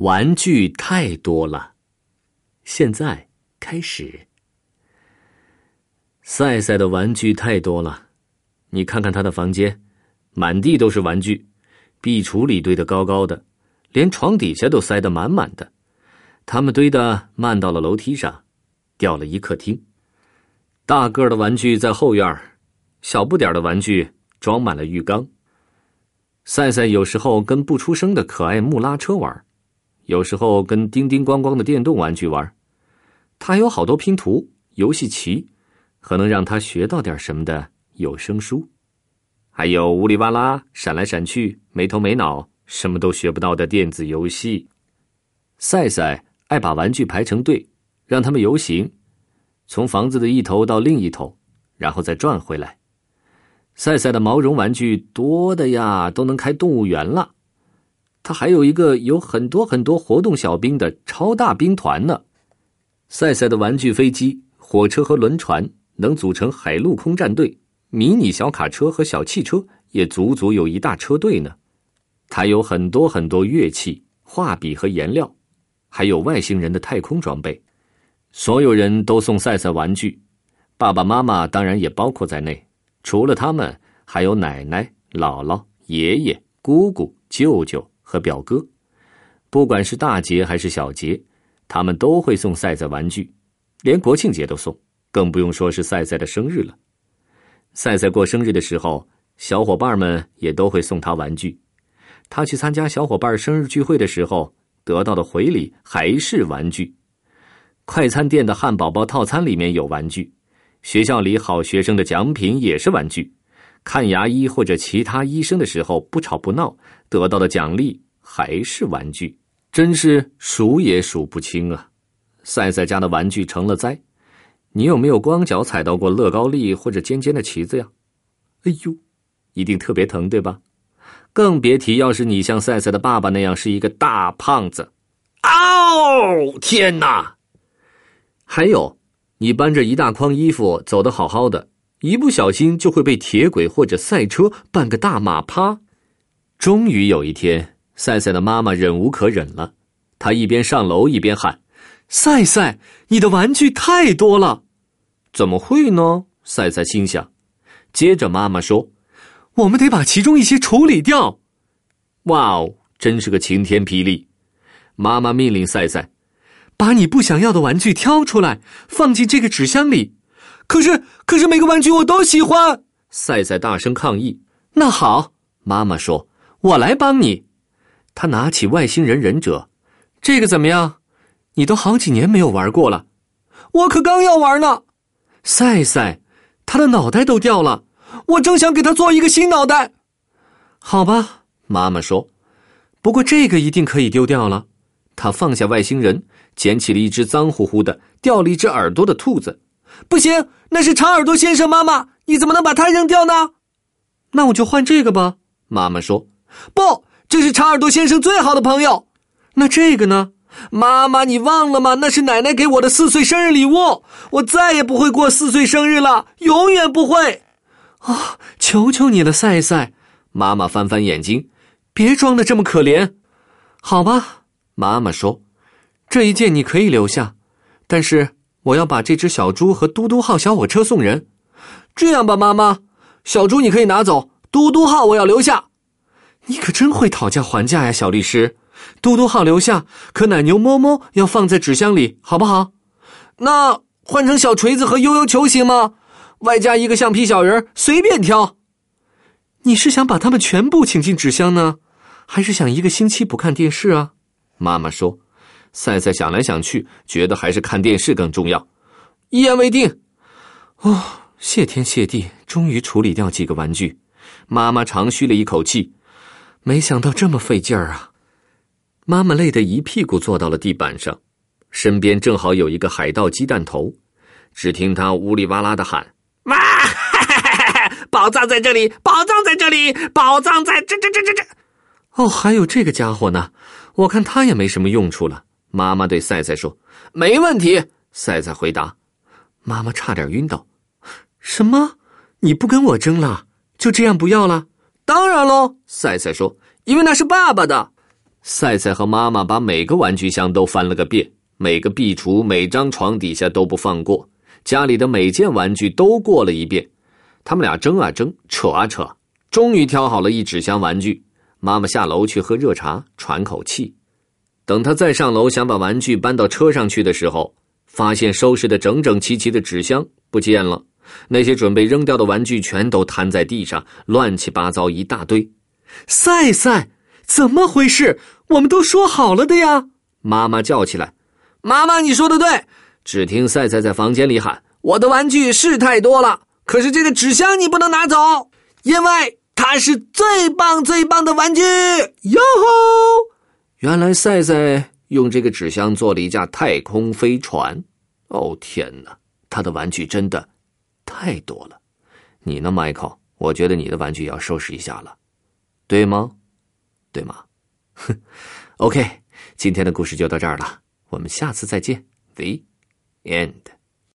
玩具太多了。现在开始。赛赛的玩具太多了，你看看他的房间，满地都是玩具，壁橱里堆得高高的，连床底下都塞得满满的。他们堆的漫到了楼梯上，掉了一客厅。大个的玩具在后院小不点的玩具装满了浴缸。赛赛有时候跟不出声的可爱木拉车玩，有时候跟叮叮咣咣的电动玩具玩。他有好多拼图、游戏棋。和能让他学到点什么的有声书，还有呜里哇啦、闪来闪去、没头没脑、什么都学不到的电子游戏。赛赛爱把玩具排成队，让他们游行，从房子的一头到另一头，然后再转回来。赛赛的毛绒玩具多的呀，都能开动物园了。他还有一个有很多很多活动小兵的超大兵团呢。赛赛的玩具飞机、火车和轮船。能组成海陆空战队，迷你小卡车和小汽车也足足有一大车队呢。他有很多很多乐器、画笔和颜料，还有外星人的太空装备。所有人都送赛赛玩具，爸爸妈妈当然也包括在内。除了他们，还有奶奶、姥姥、爷爷、姑姑、舅舅和表哥。不管是大节还是小节，他们都会送赛赛玩具，连国庆节都送。更不用说是赛赛的生日了。赛赛过生日的时候，小伙伴们也都会送他玩具。他去参加小伙伴生日聚会的时候，得到的回礼还是玩具。快餐店的汉堡包套餐里面有玩具，学校里好学生的奖品也是玩具。看牙医或者其他医生的时候不吵不闹，得到的奖励还是玩具，真是数也数不清啊！赛赛家的玩具成了灾。你有没有光脚踩到过乐高粒或者尖尖的旗子呀？哎呦，一定特别疼，对吧？更别提要是你像赛赛的爸爸那样是一个大胖子。哦！天哪！还有，你搬着一大筐衣服走得好好的，一不小心就会被铁轨或者赛车绊个大马趴。终于有一天，赛赛的妈妈忍无可忍了，她一边上楼一边喊。赛赛，你的玩具太多了，怎么会呢？赛赛心想。接着妈妈说：“我们得把其中一些处理掉。”哇哦，真是个晴天霹雳！妈妈命令赛赛：“把你不想要的玩具挑出来，放进这个纸箱里。”可是，可是每个玩具我都喜欢。赛赛大声抗议。那好，妈妈说：“我来帮你。”他拿起外星人忍者，这个怎么样？你都好几年没有玩过了，我可刚要玩呢。赛赛，他的脑袋都掉了，我正想给他做一个新脑袋。好吧，妈妈说，不过这个一定可以丢掉了。他放下外星人，捡起了一只脏乎乎的、掉了一只耳朵的兔子。不行，那是长耳朵先生。妈妈，你怎么能把它扔掉呢？那我就换这个吧。妈妈说，不，这是长耳朵先生最好的朋友。那这个呢？妈妈，你忘了吗？那是奶奶给我的四岁生日礼物。我再也不会过四岁生日了，永远不会。啊，求求你了，赛赛！妈妈翻翻眼睛，别装的这么可怜。好吧，妈妈说，这一件你可以留下，但是我要把这只小猪和嘟嘟号小火车送人。这样吧，妈妈，小猪你可以拿走，嘟嘟号我要留下。你可真会讨价还价呀，小律师。嘟嘟号留下，可奶牛摸摸要放在纸箱里，好不好？那换成小锤子和悠悠球行吗？外加一个橡皮小人，随便挑。你是想把他们全部请进纸箱呢，还是想一个星期不看电视啊？妈妈说。赛赛想来想去，觉得还是看电视更重要。一言为定。哦，谢天谢地，终于处理掉几个玩具。妈妈长吁了一口气，没想到这么费劲儿啊。妈妈累得一屁股坐到了地板上，身边正好有一个海盗鸡蛋头。只听他呜里哇啦的喊：“妈，宝藏在这里，宝藏在这里，宝藏在这这这这这！”哦，还有这个家伙呢，我看他也没什么用处了。妈妈对赛赛说：“没问题。”赛赛回答。妈妈差点晕倒。什么？你不跟我争了？就这样不要了？当然喽，赛赛说：“因为那是爸爸的。”赛赛和妈妈把每个玩具箱都翻了个遍，每个壁橱、每张床底下都不放过，家里的每件玩具都过了一遍。他们俩争啊争，扯啊扯，终于挑好了一纸箱玩具。妈妈下楼去喝热茶，喘口气。等他再上楼想把玩具搬到车上去的时候，发现收拾的整整齐齐的纸箱不见了，那些准备扔掉的玩具全都摊在地上，乱七八糟一大堆。赛赛，怎么回事？我们都说好了的呀！妈妈叫起来：“妈妈，你说的对！”只听赛赛在房间里喊：“我的玩具是太多了，可是这个纸箱你不能拿走，因为它是最棒最棒的玩具！”哟吼！原来赛赛用这个纸箱做了一架太空飞船。哦天哪，他的玩具真的太多了。你呢，Michael？我觉得你的玩具要收拾一下了。对吗？对吗？哼，OK，今天的故事就到这儿了，我们下次再见。The end。